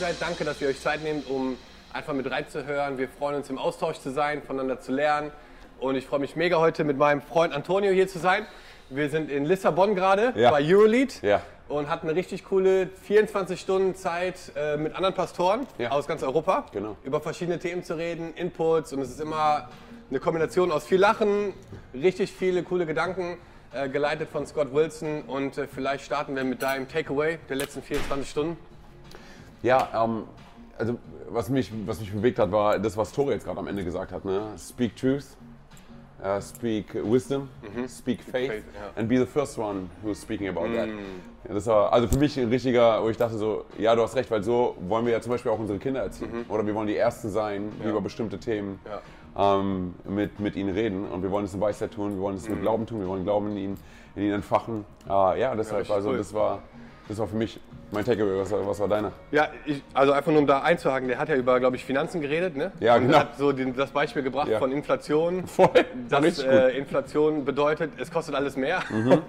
dabei seid. Danke, dass ihr euch Zeit nehmt, um einfach mit reinzuhören. Wir freuen uns im Austausch zu sein, voneinander zu lernen. Und ich freue mich mega heute mit meinem Freund Antonio hier zu sein. Wir sind in Lissabon gerade Ja. bei Eurolead Ja. und hatten eine richtig coole 24 Stunden Zeit äh, mit anderen Pastoren Ja. aus ganz Europa Genau. über verschiedene Themen zu reden, Inputs und es ist immer eine Kombination aus viel Lachen, richtig viele coole Gedanken, äh, geleitet von Scott Wilson und äh, vielleicht starten wir mit deinem Takeaway der letzten 24 Stunden. Ja, ähm, also was mich, was mich bewegt hat, war das, was Tore jetzt gerade am Ende gesagt hat. Ne? Speak truth, uh, speak wisdom, speak faith, faith, ja. and be the first one who's speaking about that. Ja, das war also für mich ein richtiger, wo ich dachte so, ja, du hast recht, weil so wollen wir ja zum Beispiel auch unsere Kinder erziehen. Oder wir wollen die Ersten sein, die über bestimmte Themen ähm, mit, mit ihnen reden. Und wir wollen es in Weisheit tun, wir wollen es mit Glauben tun, wir wollen Glauben in ihnen, in ihnen entfachen. Äh, ja, deshalb, also das war, das war für mich mein Takeaway. Was, war- was war deiner? Ja, ich, also einfach nur um da einzuhaken, der hat ja über, glaube ich, Finanzen geredet, ne? Ja, und genau. hat so den, das Beispiel gebracht Ja. von Inflation. Voll, dass äh, Inflation bedeutet, es kostet alles mehr. Mhm.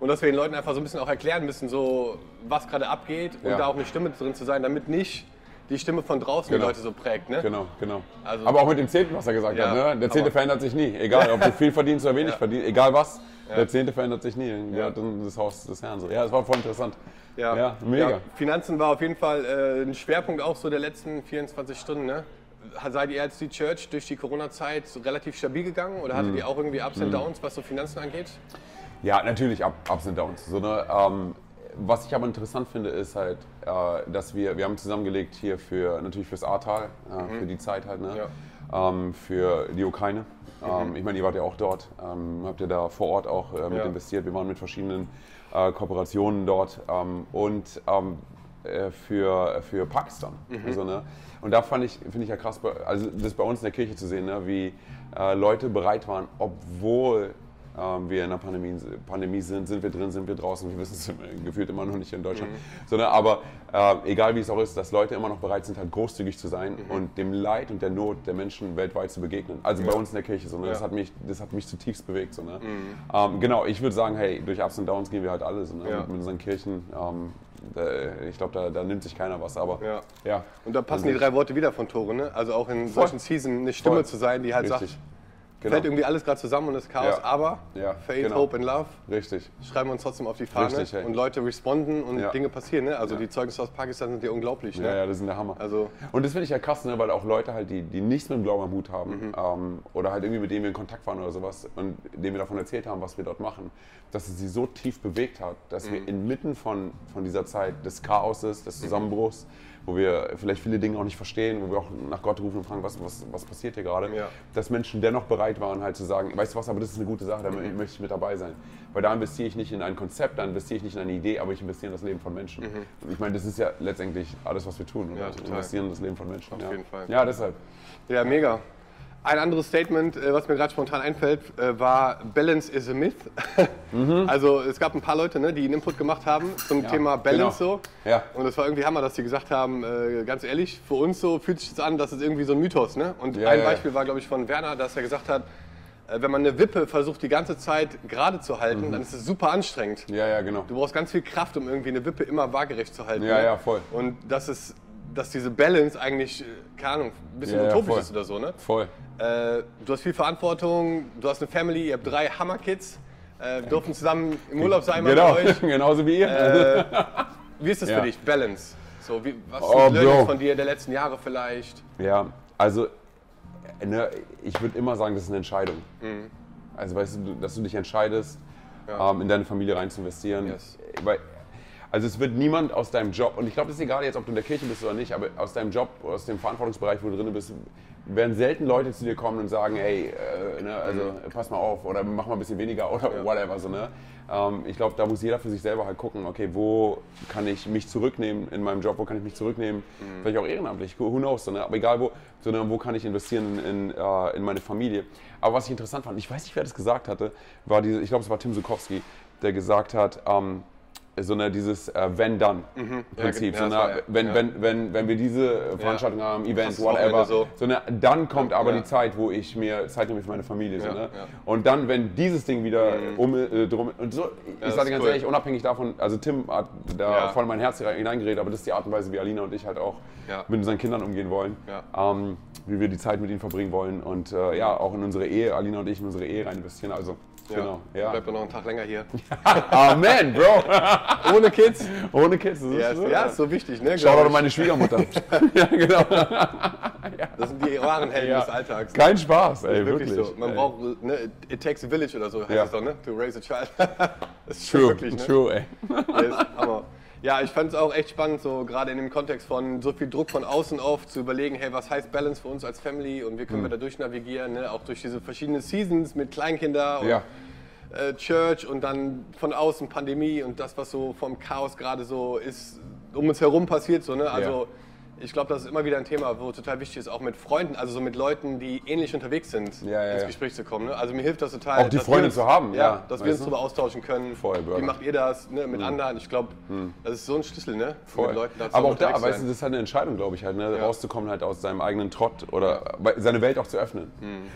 Und dass wir den Leuten einfach so ein bisschen auch erklären müssen, so was gerade abgeht und Ja. da auch eine Stimme drin zu sein, damit nicht die Stimme von draußen die Genau. Leute so prägt. Ne? Genau, genau. Also- aber auch mit dem Zehnten, was er gesagt Ja, hat. Ne? Der Zehnte verändert sich nie. Egal, ob du viel verdienst oder wenig Ja. verdienst, egal was. Der Zehnte verändert sich nie. Hat dann das Haus des Herrn. So. Ja, es war voll interessant. Ja, mega. Ja, Finanzen war auf jeden Fall äh, ein Schwerpunkt auch so der letzten 24 Stunden. Ne? Seid ihr als die Church durch die Corona-Zeit so relativ stabil gegangen oder Mhm. hattet ihr auch irgendwie Ups und Downs, was so Finanzen angeht? Ja, natürlich Up, Ups und Downs. So, ne, ähm, was ich aber interessant finde, ist halt, äh, dass wir, wir haben zusammengelegt hier für, natürlich fürs Ahrtal, äh, für die Zeit halt, ne? ähm, für die Ukraine. Ähm, ich meine, ihr wart ja auch dort, ähm, habt ihr da vor Ort auch äh, mit Ja. investiert. Wir waren mit verschiedenen äh, Kooperationen dort ähm, und äh, für, für Pakistan. Also, ne? Und da fand ich, finde ich ja krass, also das bei uns in der Kirche zu sehen, ne? wie äh, Leute bereit waren, obwohl ähm, wir in einer Pandemie, Pandemie sind, sind wir drin, sind wir draußen, wir wissen es gefühlt immer noch nicht in Deutschland, sondern aber äh, egal wie es auch ist, dass Leute immer noch bereit sind, halt großzügig zu sein und dem Leid und der Not der Menschen weltweit zu begegnen. Also bei uns in der Kirche, so, ne? das, Ja. hat mich, das hat mich zutiefst bewegt. So, ne? ähm, genau, ich würde sagen, hey, durch Ups und Downs gehen wir halt alle so, ne? Ja. mit, mit unseren Kirchen. Ähm, ich glaube, da, da nimmt sich keiner was, aber Ja. ja. Und da passen die drei Worte wieder von Tore, ne? Also auch in solchen Season eine Stimme Voll. zu sein, die halt Richtig. sagt, Genau. fällt irgendwie alles gerade zusammen und ist Chaos, Ja. aber Ja, Faith, genau. Hope and Love Richtig. schreiben wir uns trotzdem auf die Fahne Richtig, hey. und Leute responden und Ja. Dinge passieren, ne? Also die Zeugnisse aus Pakistan sind ja unglaublich, ne? Ja, ja, das ist der Hammer. Also- und das finde ich ja krass, ne, weil auch Leute halt, die, die nichts mit dem Glauben am Hut haben Mhm. ähm, oder halt irgendwie mit denen wir in Kontakt waren oder sowas und denen wir davon erzählt haben, was wir dort machen, dass es sie so tief bewegt hat, dass Mhm. wir inmitten von, von dieser Zeit des Chaoses, des Zusammenbruchs, wo wir vielleicht viele Dinge auch nicht verstehen, wo wir auch nach Gott rufen und fragen, was, was, was passiert hier gerade, Ja. dass Menschen dennoch bereit waren, halt zu sagen, weißt du was, aber das ist eine gute Sache, da Mhm. möchte ich mit dabei sein. Weil da investiere ich nicht in ein Konzept, da investiere ich nicht in eine Idee, aber ich investiere in das Leben von Menschen. Und ich meine, das ist ja letztendlich alles, was wir tun. Mhm. Ja, total. investieren in das Leben von Menschen. Auf ja. jeden Fall. Ja, deshalb. Ja, mega. Ein anderes Statement, äh, was mir gerade spontan einfällt, äh, war Balance is a myth. Also es gab ein paar Leute, ne, die einen Input gemacht haben zum Mhm. Ja, Thema Balance genau. so. Ja. Und es war irgendwie Hammer, dass sie gesagt haben, äh, ganz ehrlich, für uns so fühlt sich das an, das ist irgendwie so ein Mythos. Ne? Und Ja, ein. Beispiel war, glaube ich, von Werner, dass er gesagt hat, wenn man eine Wippe versucht, die ganze Zeit gerade zu halten, Mhm. dann ist es super anstrengend. Ja, ja, genau. Du brauchst ganz viel Kraft, um irgendwie eine Wippe immer waagerecht zu halten. Ja, ne? ja, voll. Und das ist, dass diese Balance eigentlich, äh, keine Ahnung, ein bisschen Ja, ja, utopisch voll. ist oder so. Ne? Voll. Äh, du hast viel Verantwortung, du hast eine Family, ihr habt drei Hammerkids, äh, wir dürfen zusammen im Urlaub sein Genau, mit euch. genauso wie ihr. Äh, wie ist das Ja. für dich, Balance? So, wie, was Oh, sind Learnings von dir der letzten Jahre vielleicht? Ja, also äh, ne, ich würde immer sagen, das ist eine Entscheidung. Mhm. Also weißt du, dass du dich entscheidest, ähm, in deine Familie rein zu investieren. Yes. Weil, also es wird niemand aus deinem Job, und ich glaube, das ist egal jetzt, ob du in der Kirche bist oder nicht, aber aus deinem Job, aus dem Verantwortungsbereich, wo du drin bist, werden selten Leute zu dir kommen und sagen, hey, äh, ne, also Mhm. pass mal auf oder mach mal ein bisschen weniger oder whatever. So, ne? ähm, ich glaube, da muss jeder für sich selber halt gucken, okay, wo kann ich mich zurücknehmen in meinem Job, wo kann ich mich zurücknehmen, Mhm. vielleicht auch ehrenamtlich, who knows, so, ne? aber egal wo, sondern wo kann ich investieren in, in, äh, in meine Familie. Aber was ich interessant fand, ich weiß nicht, wer das gesagt hatte, war diese, ich glaube, es war Tim Sukowski, der gesagt hat, ähm, so eine, dieses äh, Wenn-Dann-Prinzip. ja, so eine, war, ja. wenn, Ja. wenn, wenn, wenn wir diese Veranstaltung haben, Events, whatever, so. so. eine, dann kommt aber Ja. die Zeit, wo ich mir Zeit nehme für meine Familie. So, Ja, ne? ja. Und dann, wenn dieses Ding wieder um, äh, drum. Und so, ich sage ganz cool. ehrlich, unabhängig davon, also Tim hat da Ja. voll in mein Herz hineingeredet, aber das ist die Art und Weise, wie Alina und ich halt auch Ja. mit unseren Kindern umgehen wollen. Ja. Ähm, wie wir die Zeit mit ihnen verbringen wollen und äh, ja, auch in unsere Ehe, Alina und ich in unsere Ehe rein investieren. Also, genau. Ja. Bleibt noch einen Tag länger hier. Amen, Bro. Ohne Kids. Ohne Kids. Das Ja, ist, ist, ja, ist so wichtig, ne? Schau doch meine Schwiegermutter. ja, genau. Das sind die wahren Helden Ja. des Alltags. Kein Spaß, ey, wirklich, wirklich. so. Man ey. braucht, ne, it takes a village oder so heißt Ja. es doch, ne? To raise a child. das ist True, wirklich, ne? true, ey. Ist Hammer. Ja, ich fand es auch echt spannend, so gerade in dem Kontext von so viel Druck von außen auf zu überlegen, hey, was heißt Balance für uns als Family und wie Mhm. können wir da durchnavigieren, ne? auch durch diese verschiedenen Seasons mit Kleinkinder und Ja. äh, Church und dann von außen Pandemie und das, was so vom Chaos gerade so ist, um uns herum passiert. So, ne? Also ich glaube, das ist immer wieder ein Thema, wo total wichtig ist, auch mit Freunden, also so mit Leuten, die ähnlich unterwegs sind, Ja, ja, ins ja. Gespräch zu kommen. Ne? Also mir hilft das total. Auch die Freunde uns- zu haben, ja, dass wir uns darüber austauschen können. Voll. Wie macht ihr das ne? mit anderen? Ich glaube, das ist so ein Schlüssel, ne? Voll. Leuten Aber auch da, weißt du, das ist halt eine Entscheidung, glaube ich, halt, ne? Ja. rauszukommen halt aus seinem eigenen Trott oder seine Welt auch zu öffnen.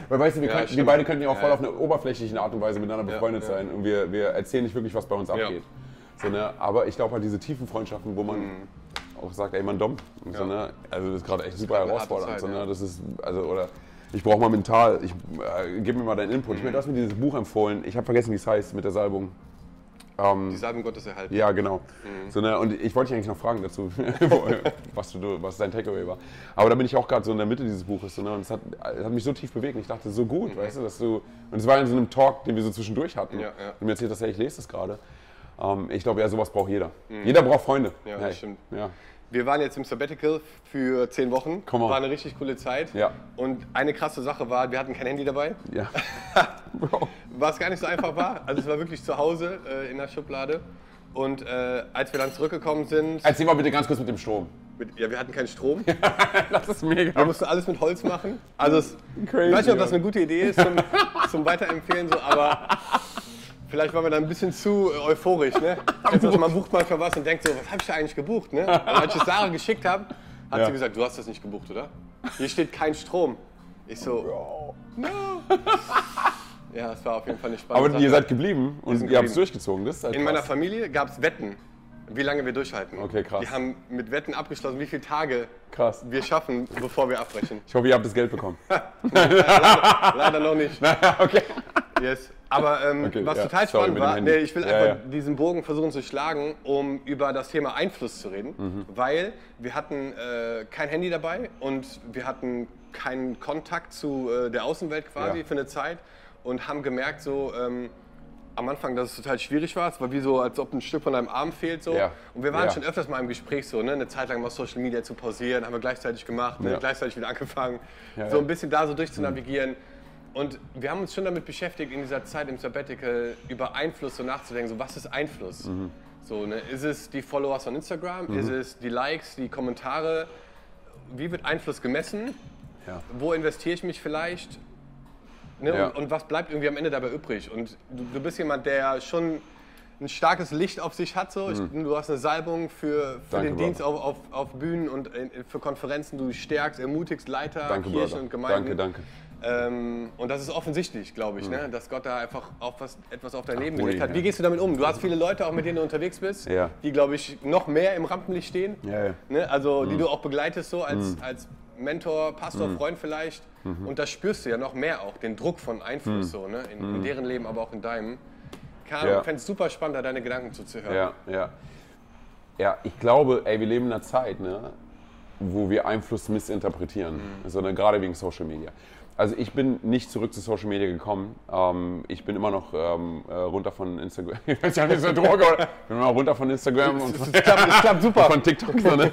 Weil weißt du, wir, Ja, könnten, wir beide könnten ja auch voll Ja. auf eine oberflächliche Art und Weise miteinander Ja, befreundet ja. sein und wir, wir erzählen nicht wirklich, was bei uns Ja. abgeht. So, ne? Aber ich glaube halt diese tiefen Freundschaften, wo man auch sagt, ey, man dumm. So, Mhm. Ja. ne? Also das ist gerade echt super herausfordernd. so, ne? Das ist, also, oder ich brauche mal mental, ich, äh, gib mir mal deinen Input. Ich Mhm. meine, du hast mir dieses Buch empfohlen, ich habe vergessen, wie es heißt mit der Salbung. Ähm, Die Salben Gottes erhalten. ja, genau. Mhm. So, ne, und ich wollte dich eigentlich noch fragen dazu, was, du, was dein Takeaway war. Aber da bin ich auch gerade so in der Mitte dieses Buches. So, ne, und es hat, es hat mich so tief bewegt. Und ich dachte, so gut, weißt du, dass du. Und es war in so einem Talk, den wir so zwischendurch hatten. Mhm. Ja, ja. Und mir erzählt, dass hey, ich lese das gerade. Ähm, ich glaube, ja, sowas braucht jeder. Jeder braucht Freunde. Mhm. Ja, hey. das stimmt. Ja. Wir waren jetzt im Sabbatical für zehn Wochen. War eine richtig coole Zeit. Ja. Und eine krasse Sache war, wir hatten kein Handy dabei. ja. Was gar nicht so einfach war. Also es war wirklich zu Hause äh, in der Schublade. Und äh, als wir dann zurückgekommen sind, Erzähl mal bitte ganz kurz mit dem Strom. mit, ja, wir hatten keinen Strom. Das ist mega. Wir mussten alles mit Holz machen. Also es, Crazy, ich weiß nicht, ob das eine gute Idee ist zum, zum Weiterempfehlen, so, aber vielleicht waren wir da ein bisschen zu äh, euphorisch. Ne? Also, man bucht manchmal was und denkt so, was habe ich da eigentlich gebucht? Ne? Und als ich es Sarah geschickt habe, hat Ja. sie gesagt, du hast das nicht gebucht, oder? Hier steht kein Strom. Ich so, no. Ja, es war auf jeden Fall eine spannende Aber Sache. ihr seid geblieben und ihr habt es durchgezogen. Das ist halt In meiner krass. Familie gab es Wetten, wie lange wir durchhalten. Okay, krass. Wir haben mit Wetten abgeschlossen, wie viele Tage Krass. wir schaffen, bevor wir abbrechen. Ich hoffe, ihr habt das Geld bekommen. Leider noch nicht. okay. Yes. Aber ähm, Okay, was ja, total sorry, spannend war, nee, ich will Ja, einfach ja. diesen Bogen versuchen zu schlagen, um über das Thema Einfluss zu reden, Mhm. weil wir hatten äh, kein Handy dabei und wir hatten keinen Kontakt zu äh, der Außenwelt quasi für eine Zeit und haben gemerkt so ähm, am Anfang, dass es total schwierig war. Es war wie so, als ob ein Stück von deinem Arm fehlt so. Und wir waren schon öfters mal im Gespräch so, ne, eine Zeit lang mal Social Media zu pausieren, haben wir gleichzeitig gemacht, ne, gleichzeitig wieder angefangen, so ein bisschen da so durchzunavigieren. Und wir haben uns schon damit beschäftigt, in dieser Zeit im Sabbatical über Einfluss so nachzudenken. So, was ist Einfluss? Mhm. So, ne, ist es die Followers von Instagram? Ist es die Likes, die Kommentare? Wie wird Einfluss gemessen? Ja. Wo investiere ich mich vielleicht? Ne, Ja. und, und was bleibt irgendwie am Ende dabei übrig? Und du, du bist jemand, der schon ein starkes Licht auf sich hat. So. Ich, du hast eine Salbung für, für Mhm. Danke, den Dienst Brother. auf, auf, auf Bühnen und äh, für Konferenzen. Du stärkst, ermutigst Leiter, Danke, Kirchen Brother. und Gemeinden. Danke, danke. Ähm, und das ist offensichtlich, glaube ich, ne? dass Gott da einfach auf was, etwas auf dein Leben Ui, gelegt hat. Wie gehst du damit um? Du hast viele Leute, auch mit denen du unterwegs bist, Ja. die, glaube ich, noch mehr im Rampenlicht stehen. Ja, ja. Ne? Also die du auch begleitest so als, als Mentor, Pastor, Freund vielleicht. Und da spürst du ja noch mehr auch, den Druck von Einfluss so, ne? in, in deren Leben, aber auch in deinem. Ahnung, Ja. Ich fände es super spannend, da deine Gedanken zuzuhören. Ja, ja. Ja, ich glaube, ey, wir leben in einer Zeit, ne, wo wir Einfluss missinterpretieren, sondern gerade wegen Social Media. Also ich bin nicht zurück zu Social Media gekommen. Ähm, ich bin immer noch ähm, äh, runter von Instagram. Ich weiß ja nicht, so Droge, oder? Ich bin immer noch runter von Instagram und Es klappt, es klappt super. von TikTok. So, ne?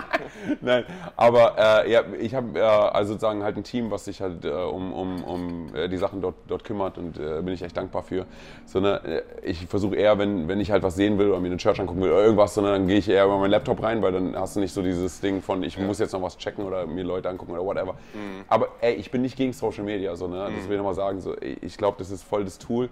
Nein, aber äh, ja, ich habe äh, also sozusagen halt ein Team, was sich halt äh, um, um, um äh, die Sachen dort, dort kümmert und äh, bin ich echt dankbar für. So, ne, ich versuche eher, wenn, wenn ich halt was sehen will oder mir eine Church angucken will oder irgendwas, sondern dann gehe ich eher über meinen Laptop rein, weil dann hast du nicht so dieses Ding von, ich muss jetzt noch was checken oder mir Leute angucken oder whatever. Aber ey, ich bin nicht gegen Social Media, so, ne? das will ich nochmal sagen. So, ich glaube, das ist voll das Tool.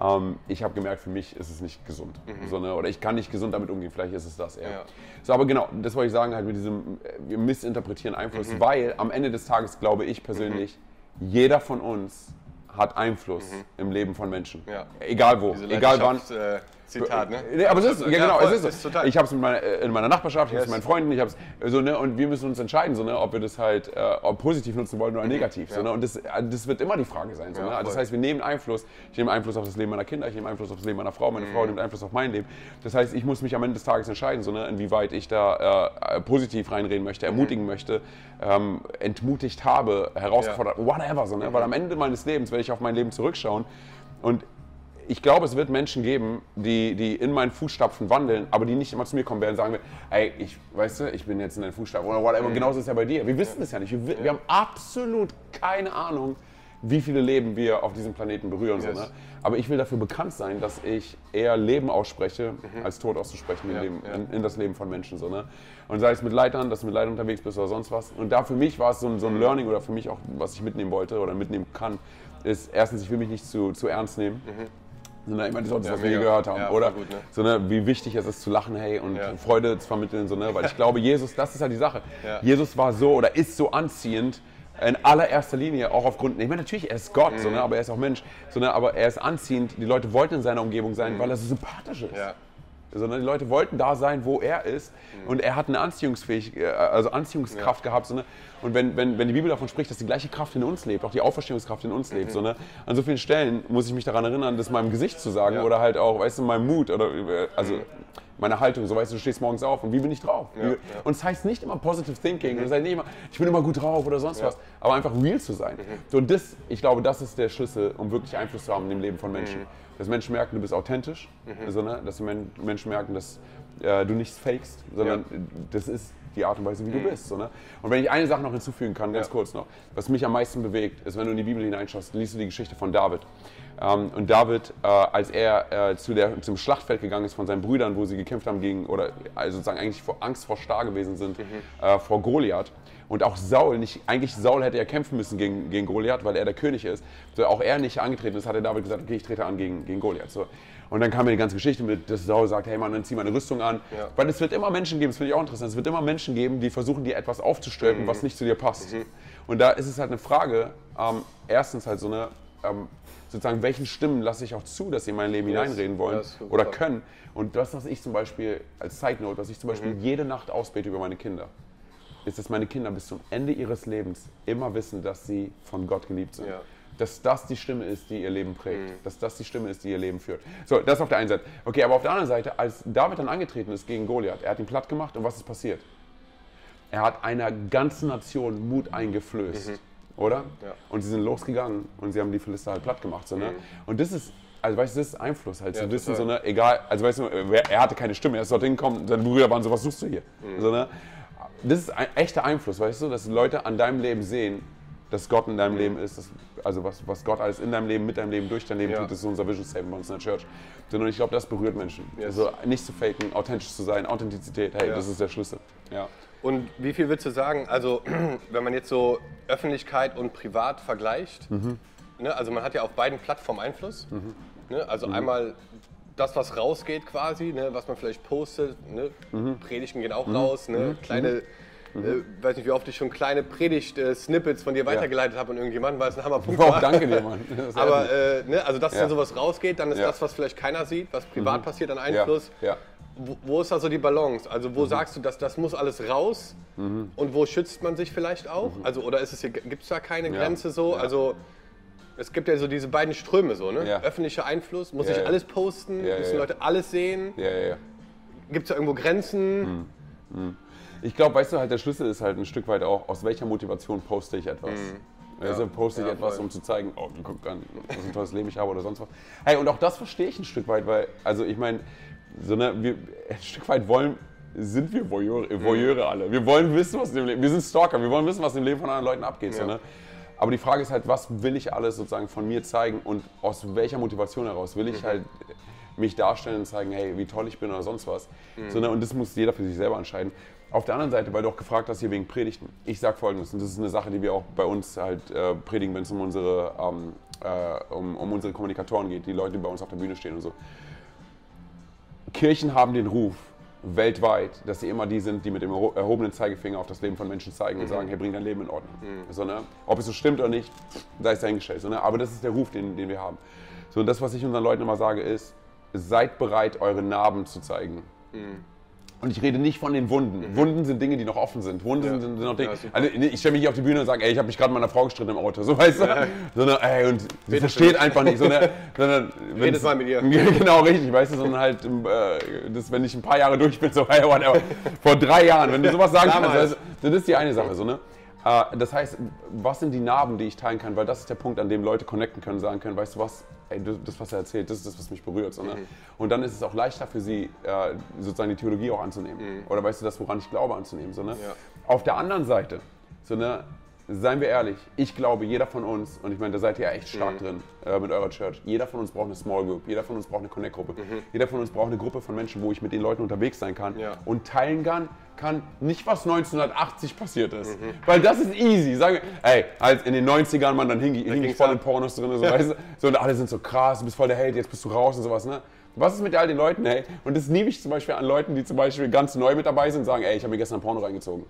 Ähm, ich habe gemerkt, für mich ist es nicht gesund. Mhm. So, ne? Oder ich kann nicht gesund damit umgehen, vielleicht ist es das eher. Ja. So, aber genau, das wollte ich sagen, halt mit diesem, äh, wir missinterpretieren Einfluss, Mhm. weil am Ende des Tages glaube ich persönlich, jeder von uns hat Einfluss im Leben von Menschen. Mhm. Ja. Egal wo, egal wann. Äh, Zitat, ne? Nee, aber es ist, ja, genau, voll, es ist, ist so. total. Ich habe es in meiner, äh, in meiner Nachbarschaft, ich habe es Yes. mit meinen Freunden, ich habe es so, ne, und wir müssen uns entscheiden, so, ne, ob wir das halt äh, positiv nutzen wollen oder negativ. So, Ja. ne, und das, äh, das wird immer die Frage sein. So, Ja, ne? Das voll. heißt, wir nehmen Einfluss. Ich nehme Einfluss auf das Leben meiner Kinder, ich nehme Einfluss auf das Leben meiner Frau, meine Mhm. Frau nimmt Einfluss auf mein Leben. Das heißt, ich muss mich am Ende des Tages entscheiden, so, ne, inwieweit ich da äh, äh, positiv reinreden möchte, Mhm. ermutigen möchte, ähm, entmutigt habe, herausgefordert, whatever. So, ne? Mhm. Weil am Ende meines Lebens werde ich auf mein Leben zurückschauen und ich glaube, es wird Menschen geben, die, die in meinen Fußstapfen wandeln, aber die nicht immer zu mir kommen werden und sagen, ey, ich, weißt du, ich bin jetzt in deinen Fußstapfen oder whatever. Und genauso ist es ja bei dir. Wir wissen es ja nicht. Wir, wi- wir haben absolut keine Ahnung, wie viele Leben wir auf diesem Planeten berühren. Yes. So, ne? Aber ich will dafür bekannt sein, dass ich eher Leben ausspreche, als Tod auszusprechen in, Ja, Leben, ja. in, in das Leben von Menschen. So, ne? Und sei es mit Leitern, dass du mit Leitern unterwegs bist oder sonst was. Und da für mich war es so ein, so ein Learning oder für mich auch, was ich mitnehmen wollte oder mitnehmen kann, ist erstens, ich will mich nicht zu, zu ernst nehmen. Sondern ich meine, das ist auch das, Ja, was wir hier mega. gehört haben, Ja, oder? gut, ne? so, ne, wie wichtig es ist zu lachen, hey, und Ja. Freude zu vermitteln, so, ne? weil ich glaube, Jesus, das ist ja die Sache. Jesus war so oder ist so anziehend, in allererster Linie auch aufgrund, ich meine, natürlich, er ist Gott, so, Mhm. ne, aber er ist auch Mensch, so, ne, aber er ist anziehend, die Leute wollten in seiner Umgebung sein, weil er so sympathisch ist. Mhm. Ja. Sondern die Leute wollten da sein, wo er ist. Und er hat eine Anziehungsfähigkeit, also Anziehungskraft gehabt. So, ne? Und wenn, wenn, wenn die Bibel davon spricht, dass die gleiche Kraft in uns lebt, auch die Auferstehungskraft in uns lebt, so, ne? an so vielen Stellen muss ich mich daran erinnern, das meinem Gesicht zu sagen Ja. oder halt auch, weißt du, meinem Mut oder äh, also meine Haltung. So, weißt du, du stehst morgens auf und wie bin ich drauf? Ja, ja. Und es heißt nicht immer Positive Thinking, und es heißt nicht immer, ich bin immer gut drauf oder sonst was, aber einfach real zu sein. So, und das, ich glaube, das ist der Schlüssel, um wirklich Einfluss zu haben in dem Leben von Menschen. Dass Menschen merken, du bist authentisch, so, ne? dass Menschen merken, dass äh, du nichts fakest, sondern das ist die Art und Weise, wie du bist. So, ne? Und wenn ich eine Sache noch hinzufügen kann, ganz Ja. kurz noch, was mich am meisten bewegt, ist, wenn du in die Bibel hineinschaust, liest du die Geschichte von David. Ähm, und David, äh, als er äh, zu der, zum Schlachtfeld gegangen ist von seinen Brüdern, wo sie gekämpft haben gegen, oder also sozusagen eigentlich vor Angst vor Star gewesen sind, äh, vor Goliath. Und auch Saul, nicht, eigentlich Saul hätte ja kämpfen müssen gegen, gegen Goliath, weil er der König ist. So, auch er nicht angetreten ist, hat der David gesagt, okay, ich trete an gegen, gegen Goliath. So. Und dann kam mir die ganze Geschichte mit, dass Saul sagt, hey Mann, dann zieh meine Rüstung an. Ja. Weil es wird immer Menschen geben, das finde ich auch interessant, es wird immer Menschen geben, die versuchen, dir etwas aufzustülpen, was nicht zu dir passt. Und da ist es halt eine Frage, ähm, erstens halt so eine, ähm, sozusagen, welchen Stimmen lasse ich auch zu, dass sie in mein Leben Yes. hineinreden wollen super. oder können. Und das, was ich zum Beispiel, als Side Note, was ich zum Beispiel Mhm. jede Nacht ausbete über meine Kinder, ist, dass meine Kinder bis zum Ende ihres Lebens immer wissen, dass sie von Gott geliebt sind. Ja. Dass das die Stimme ist, die ihr Leben prägt. Dass das die Stimme ist, die ihr Leben führt. So, das auf der einen Seite. Okay, aber auf der anderen Seite, als David dann angetreten ist gegen Goliath, er hat ihn platt gemacht und was ist passiert? Er hat einer ganzen Nation Mut eingeflößt, oder? Ja. Und sie sind losgegangen und sie haben die Philister halt platt gemacht. So, ne? Und das ist, also weißt du, das ist Einfluss halt. Ja, zu wissen, so, ne, egal, also weißt du, er hatte keine Stimme, er ist dorthin gekommen, seine Brüder waren so, was suchst du hier? So, ne? Das ist ein echter Einfluss, weißt du, dass Leute an deinem Leben sehen, dass Gott in deinem Leben ist, dass, also was, was Gott alles in deinem Leben, mit deinem Leben, durch dein Leben Ja. tut, das ist unser Vision Statement bei uns in der Church. Sondern ich glaube, das berührt Menschen. Yes. Also nicht zu faken, authentisch zu sein, Authentizität, hey, Ja. das ist der Schlüssel. Ja. Und wie viel würdest du sagen, also wenn man jetzt so Öffentlichkeit und Privat vergleicht, Mhm. ne, also man hat ja auf beiden Plattformen Einfluss. Ne, also einmal das, was rausgeht quasi, ne, was man vielleicht postet, ne, Mhm. Predigten gehen auch raus, ne, kleine, äh, weiß nicht wie oft ich schon kleine Predigt-Snippets von dir weitergeleitet habe an irgendjemanden, weil es ein Hammerpunkt Wow, war. danke dir, Mann. Aber äh, ne, also dass Ja. dann sowas rausgeht, dann ist Ja. Mhm. das, was vielleicht keiner sieht, was privat passiert, an Einfluss. Ja, ja. Wo, wo ist da so die Balance? Also Mhm. wo sagst du, dass das muss alles raus und wo schützt man sich vielleicht auch? Also oder ist es gibt es da keine Mhm. Ja. Grenze so? Ja. Also es gibt ja so diese beiden Ströme so, ne? Ja. Öffentlicher Einfluss, muss Ja, ich ja. alles posten, Ja, ja, müssen ja. Leute alles sehen? ja, ja, ja. Gibt es da irgendwo Grenzen? Ich glaube, weißt du, halt der Schlüssel ist halt ein Stück weit auch, aus welcher Motivation poste ich etwas. Also poste ich Ja, etwas, voll. um zu zeigen, oh, guck an, was ein tolles Leben ich habe oder sonst was. Hey, und auch das verstehe ich ein Stück weit, weil, also ich meine, so ne, wir, ein Stück weit wollen, sind wir Voyeure, Voyeure alle. Wir wollen wissen, was im Leben, wir sind Stalker, wir wollen wissen, was im Leben von anderen Leuten abgeht. So, Ja. ne? Aber die Frage ist halt, was will ich alles sozusagen von mir zeigen und aus welcher Motivation heraus will ich halt mich darstellen und zeigen, hey, wie toll ich bin oder sonst was. So, ne? Und das muss jeder für sich selber entscheiden. Auf der anderen Seite, weil du auch gefragt hast hier wegen Predigten. Ich sage folgendes, und das ist eine Sache, die wir auch bei uns halt äh, predigen, wenn es um unsere ähm, äh, um, um unsere Kommunikatoren geht, die Leute, die bei uns auf der Bühne stehen und so. Kirchen haben den Ruf weltweit, dass sie immer die sind, die mit dem erho- erhobenen Zeigefinger auf das Leben von Menschen zeigen und sagen, hey, bring dein Leben in Ordnung. So, ne? Ob es so stimmt oder nicht, sei es dahingestellt. So, ne? Aber das ist der Ruf, den, den wir haben. So, und das, was ich unseren Leuten immer sage, ist, seid bereit, eure Narben zu zeigen. Und ich rede nicht von den Wunden. Wunden sind Dinge, die noch offen sind. Wunden Ja. sind, sind noch Dinge. Ja, also ich stelle mich hier auf die Bühne und sage, ey, ich habe mich gerade mit meiner Frau gestritten im Auto. So weißt du? Sondern, ey, und sie versteht einfach nicht. Sondern, sondern Redet mal mit ihr. Genau, richtig, weißt du, sondern halt, ähm, äh, das, wenn ich ein paar Jahre durch bin, so, hey, whatever. Vor drei Jahren, wenn du sowas sagen kannst, das ist die eine Sache, so, ne? Äh, Das heißt, was sind die Narben, die ich teilen kann? Weil das ist der Punkt, an dem Leute connecten können, sagen können, weißt du was, ey, das, was er erzählt, das ist das, was mich berührt. So, ne? Und dann ist es auch leichter für sie, äh, sozusagen die Theologie auch anzunehmen. Oder weißt du, das, woran ich glaube, anzunehmen. So, ne? Ja. Auf der anderen Seite, so, ne, seien wir ehrlich, ich glaube, jeder von uns, und ich meine, da seid ihr ja echt stark drin äh, mit eurer Church, jeder von uns braucht eine Small Group, jeder von uns braucht eine Connect-Gruppe, jeder von uns braucht eine Gruppe von Menschen, wo ich mit den Leuten unterwegs sein kann Ja. und teilen kann, kann nicht, was 1980 passiert ist. Weil das ist easy. Sagen wir, ey, als in den 90ern, man, dann hing, hing ich voll in Pornos drin, so, weißt du? so, und alle sind so krass, du bist voll der Held, jetzt bist du raus und sowas, ne? Was ist mit all den Leuten, ey? Und das liebe ich zum Beispiel an Leuten, die zum Beispiel ganz neu mit dabei sind und sagen, ey, ich habe mir gestern ein Porno reingezogen.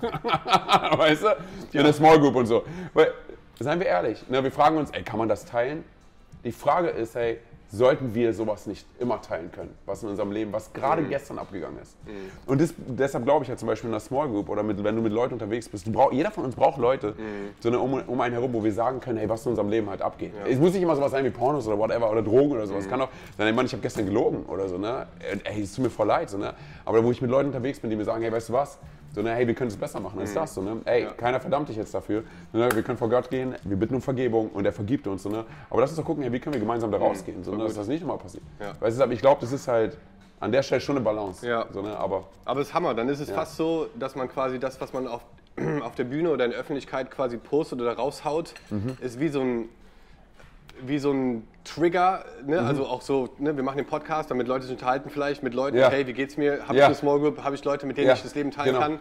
weißt du? In der Small Group und so. Weil, seien wir ehrlich, ne, wir fragen uns, ey, kann man das teilen? Die Frage ist, hey, sollten wir sowas nicht immer teilen können, was in unserem Leben, was gerade gestern abgegangen ist? Und das, deshalb glaube ich ja zum Beispiel in einer Small Group oder mit, wenn du mit Leuten unterwegs bist, brauch, jeder von uns braucht Leute so eine, um, um einen herum, wo wir sagen können, hey, was in unserem Leben halt abgeht. Es muss nicht immer sowas sein wie Pornos oder whatever oder Drogen oder sowas. Kann auch sein, ey, Mann, ich habe gestern gelogen oder so, ne? Ey, es tut mir voll leid, so, ne? Aber wo ich mit Leuten unterwegs bin, die mir sagen, hey, weißt du was? So, ne, hey, wir können es besser machen als das. So, ne? Ey, keiner verdammt dich jetzt dafür. So, ne? Wir können vor Gott gehen, wir bitten um Vergebung und er vergibt uns. So, ne? Aber lass uns doch gucken, hey, wie können wir gemeinsam da rausgehen, so, ne? dass das nicht nochmal passiert. Ja. Weißt du, ich glaube, das ist halt an der Stelle schon eine Balance. Ja. So, ne? Aber Aber es ist Hammer. Dann ist es fast so, dass man quasi das, was man auf, auf der Bühne oder in der Öffentlichkeit quasi postet oder raushaut, ist wie so ein, wie so ein Trigger. Ne? Also auch so, ne? wir machen den Podcast, damit Leute sich unterhalten vielleicht mit Leuten. Ja. Hey, wie geht's mir? Habe Ja. ich eine Small Group? Habe ich Leute, mit denen Ja, ich das Leben teilen genau. kann?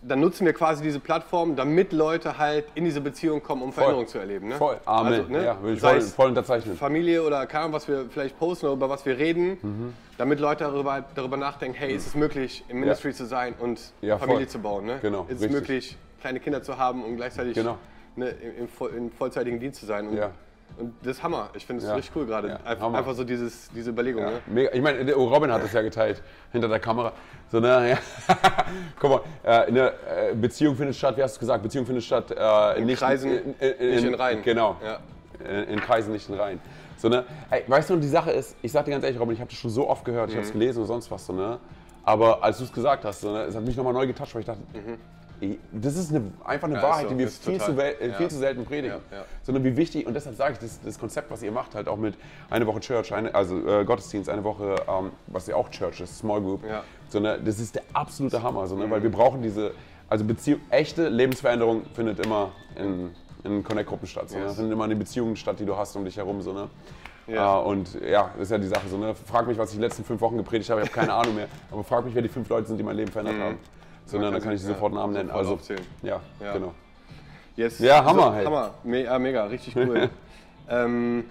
Dann nutzen wir quasi diese Plattform, damit Leute halt in diese Beziehung kommen, um Veränderung zu erleben. Ne? voll. Amen. Also, ne? Ja, würde ich voll, voll unterzeichnen. Familie oder Ahnung, was wir vielleicht posten oder über was wir reden, Mhm. damit Leute darüber, darüber nachdenken, hey, ist es möglich, im Ministry zu sein und Familie voll. zu bauen? Ne? Genau, ist es richtig. möglich, kleine Kinder zu haben und gleichzeitig Genau. ne, im, im, im vollzeitigen Dienst zu sein? Und, Ja. Und das ist Hammer. Ich finde es Ja. richtig cool gerade. Ja, Einf- Hammer. Einfach so dieses, diese Überlegung. Ja, Ne? Ich meine, der Robin hat es ja geteilt hinter der Kamera. So, ne, ja. Guck mal, äh, eine äh, Beziehung findet statt, wie hast du gesagt? Beziehung findet statt äh, in nicht, Kreisen, nicht in Reihen. Genau. Ja. In, in Kreisen, nicht in Reihen. So, ne? Ey, weißt du, und die Sache ist, ich sag dir ganz ehrlich, Robin, ich habe das schon so oft gehört, ich habe es Mhm. gelesen und sonst was. So, ne? Aber als du es gesagt hast, so, ne, es hat mich nochmal neu getoucht, weil ich dachte, ey, das ist eine, einfach eine Mhm. Ja, Wahrheit, so, die wir viel, total. zu, äh, viel Ja. zu selten predigen. Ja. Sondern wie wichtig, und deshalb sage ich, das, das Konzept, was ihr macht, halt auch mit eine Woche Church, eine, also äh, Gottesdienst, eine Woche, ähm, was ja auch Church ist, Small Group, Ja. so, ne, das ist der absolute Hammer, so, ne, weil wir brauchen diese, also Beziehung, echte Lebensveränderung findet immer in, in Connect-Gruppen statt, so, ne, Yes. findet immer in den Beziehungen statt, die du hast um dich herum, so, ne. Ja. Äh, und ja, das ist ja die Sache so, ne? Frag mich, was ich die letzten fünf Wochen gepredigt habe, ich habe keine Ahnung mehr. Aber frag mich, wer die fünf Leute sind, die mein Leben verändert haben. So, ne, dann kannst kann ich dir sofort Namen nennen. sofort Also, aufzählen. ja, Ja. genau. Yes. Ja, Hammer So, halt. Hammer. Me ja, mega, richtig cool. ähm,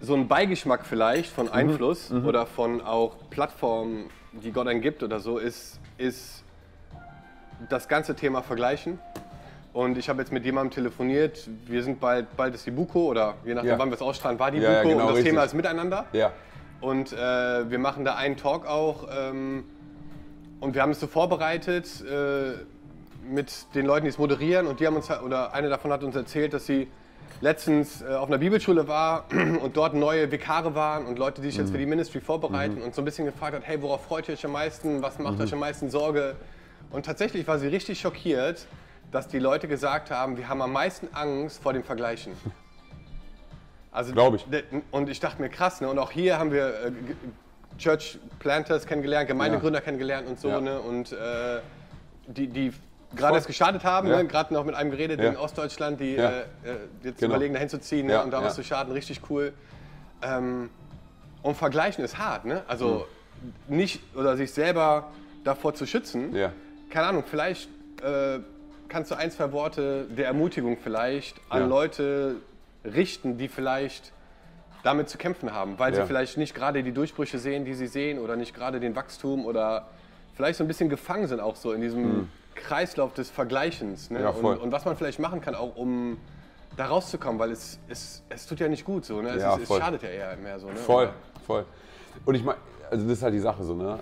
so ein Beigeschmack vielleicht Mhm. von Einfluss oder von auch Plattformen, die Gott einen gibt oder so, ist, ist das ganze Thema Vergleichen. Und ich habe jetzt mit jemandem telefoniert, wir sind bald, bald ist die Buko oder je nachdem, Ja. wann wir es ausstrahlen, war die ja, Buko genau, und das richtig. Thema ist Miteinander. Ja, Und äh, wir machen da einen Talk auch. Ähm, und wir haben es so vorbereitet äh, mit den Leuten, die es moderieren. Und die haben uns, oder eine davon hat uns erzählt, dass sie letztens äh, auf einer Bibelschule war und dort neue Vikare waren und Leute, die sich jetzt für die Ministry vorbereiten und so ein bisschen gefragt hat, hey, worauf freut ihr euch am meisten? Was macht euch am meisten Sorge? Und tatsächlich war sie richtig schockiert, dass die Leute gesagt haben, wir haben am meisten Angst vor dem Vergleichen. Also, Glaub ich. Und ich dachte mir, krass, ne? Und auch hier haben wir äh, Church Planters kennengelernt, Gemeindegründer kennengelernt und so, Ja. ne? Und äh, die, die gerade erst gestartet haben, Ja. ne? gerade noch mit einem geredet Ja. in Ostdeutschland, die Ja. äh, äh, jetzt Genau. überlegen, dahin zu ziehen ne? Ja, und da ja. was zu starten, richtig cool. Ähm, und vergleichen ist hart, ne? Also nicht, oder sich selber davor zu schützen. Mhm. ja. Keine Ahnung, vielleicht äh, kannst du ein, zwei Worte der Ermutigung vielleicht an Ja. Leute richten, die vielleicht damit zu kämpfen haben, weil Ja. sie vielleicht nicht gerade die Durchbrüche sehen, die sie sehen oder nicht gerade den Wachstum oder vielleicht so ein bisschen gefangen sind auch so in diesem Kreislauf des Vergleichens. Ne? Mhm. Ja, und, und was man vielleicht machen kann, auch um da rauszukommen, weil es, es, es tut ja nicht gut so. Ne? Es, Ja, ist, es schadet ja eher mehr so. Ne? Voll, Oder- voll. Und ich meine, also das ist halt die Sache so, ne?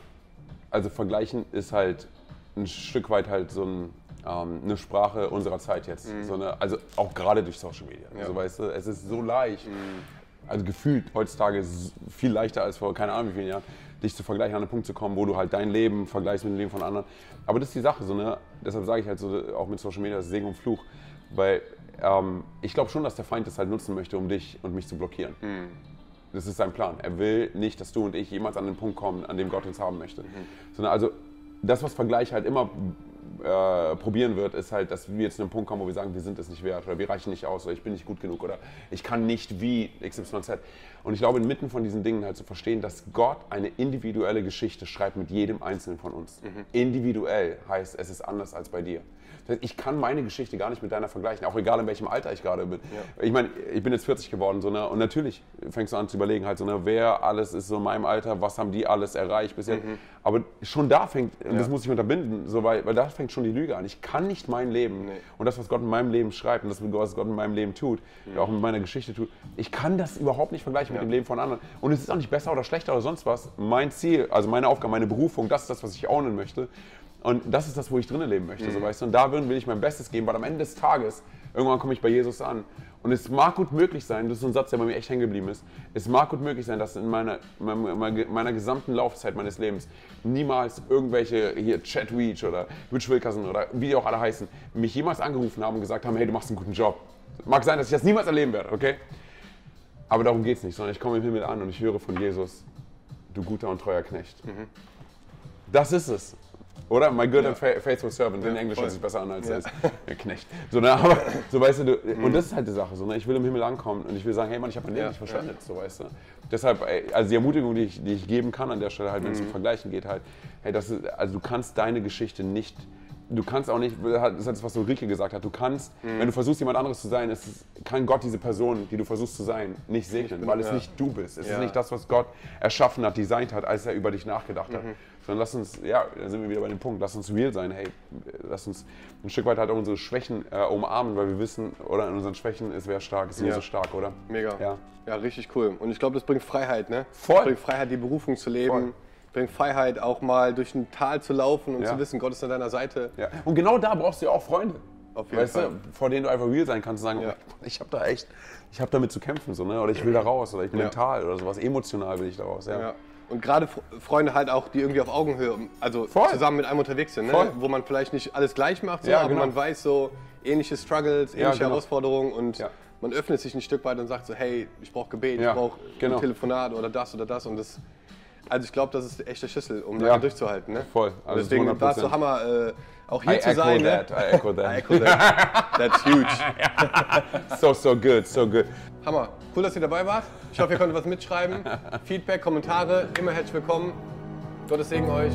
Also vergleichen ist halt ein Stück weit halt so ein, ähm, eine Sprache unserer Zeit jetzt. So eine, also auch gerade durch Social Media. Also weißt du, es ist so leicht, also gefühlt heutzutage ist es viel leichter als vor keine Ahnung wie vielen Jahren, dich zu vergleichen, an einen Punkt zu kommen, wo du halt dein Leben vergleichst mit dem Leben von anderen. Aber das ist die Sache, so, ne? deshalb sage ich halt so, auch mit Social Media, das ist Segen und Fluch. Weil ähm, ich glaube schon, dass der Feind das halt nutzen möchte, um dich und mich zu blockieren. Das ist sein Plan. Er will nicht, dass du und ich jemals an den Punkt kommen, an dem Gott uns haben möchte. Sondern also das, was Vergleich halt immer äh, probieren wird, ist halt, dass wir jetzt zu einem Punkt kommen, wo wir sagen, wir sind es nicht wert oder wir reichen nicht aus oder ich bin nicht gut genug oder ich kann nicht wie XYZ. Und ich glaube, inmitten von diesen Dingen halt zu verstehen, dass Gott eine individuelle Geschichte schreibt mit jedem Einzelnen von uns. Individuell heißt, es ist anders als bei dir. Ich kann meine Geschichte gar nicht mit deiner vergleichen, auch egal in welchem Alter ich gerade bin. Ich meine, ich bin jetzt 40 geworden, so, ne? und natürlich fängst du an zu überlegen, halt, so, ne? wer alles ist so in meinem Alter, was haben die alles erreicht bis jetzt. Aber schon da fängt, und das muss ich unterbinden, so, weil, weil da fängt schon die Lüge an. Ich kann nicht mein Leben und das, was Gott in meinem Leben schreibt und das, was Gott in meinem Leben tut, auch mit meiner Geschichte tut, ich kann das überhaupt nicht vergleichen mit dem Leben von anderen. Und es ist auch nicht besser oder schlechter oder sonst was. Mein Ziel, also meine Aufgabe, meine Berufung, das ist das, was ich ownen möchte. Und das ist das, wo ich drinnen leben möchte, so weißt du. Und da will ich mein Bestes geben, weil am Ende des Tages, irgendwann komme ich bei Jesus an. Und es mag gut möglich sein, das ist so ein Satz, der bei mir echt hängen geblieben ist, es mag gut möglich sein, dass in meiner, meiner, meiner gesamten Laufzeit meines Lebens niemals irgendwelche, hier Chad Weech oder Rich Wilkerson oder wie die auch alle heißen, mich jemals angerufen haben und gesagt haben, hey, du machst einen guten Job. Mag sein, dass ich das niemals erleben werde, okay? Aber darum geht es nicht, sondern ich komme im Himmel an und ich höre von Jesus, du guter und treuer Knecht. Das ist es. Oder? My good and fa- faithful servant. In Englisch voll. hört sich besser an als als äh, Knecht. So, ne, aber, so weißt du, du und das ist halt die Sache. So, ne, ich will im Himmel ankommen und ich will sagen, hey Mann, ich habe mein Leben Ja, nicht verschwendet. So, weißt du. Deshalb, ey, also die Ermutigung, die ich, die ich geben kann an der Stelle, halt, wenn es um Vergleichen geht, halt, hey, das ist, also du kannst deine Geschichte nicht. Du kannst auch nicht, das ist das, was Ulrike gesagt hat, du kannst, wenn du versuchst, jemand anderes zu sein, ist, es- kann Gott diese Person, die du versuchst zu sein, nicht segnen, weil es ja. nicht du bist. Es Ja. ist nicht das, was Gott erschaffen hat, designt hat, als er über dich nachgedacht Mhm. hat. Sondern lass uns, ja, da sind wir wieder bei dem Punkt, lass uns real sein, hey, lass uns ein Stück weit halt auch unsere Schwächen äh, umarmen, weil wir wissen, oder in unseren Schwächen ist wer stark, ist Ja. Jesus stark, oder? Mega. Ja. Ja, richtig cool. Und ich glaube, das bringt Freiheit, ne? Voll. Bringt Freiheit, die Berufung zu leben. Voll. Bringt Freiheit, auch mal durch ein Tal zu laufen und Ja. zu wissen, Gott ist an deiner Seite. Ja. Und genau da brauchst du ja auch Freunde. Auf jeden weißt Fall. Du, vor denen du einfach real sein kannst und sagen, Ja. oh, ich habe da echt, ich habe damit zu kämpfen, so, ne? oder ich will da raus, oder ich bin mental oder sowas, emotional will ich da raus. Ja. Und gerade Freunde halt auch, die irgendwie auf Augenhöhe, also Voll. zusammen mit einem unterwegs sind, ne? Voll. wo man vielleicht nicht alles gleich macht, so, aber genau. man weiß so ähnliche Struggles, ähnliche genau. Herausforderungen und man öffnet sich ein Stück weit und sagt so, hey, ich brauche Gebet, ich brauche genau. ein Telefonat oder das oder das und das. Also ich glaube, das ist der echte Schlüssel, um Ja. durchzuhalten. Ne? Voll, also deswegen 100%. war es so Hammer, äh, auch hier I zu sein. that, Ne? I echo that. I echo that. That's huge. So, so good, so good. Hammer. Cool, dass ihr dabei wart. Ich hoffe, ihr konntet was mitschreiben. Feedback, Kommentare, immer herzlich willkommen. Gottes Segen euch.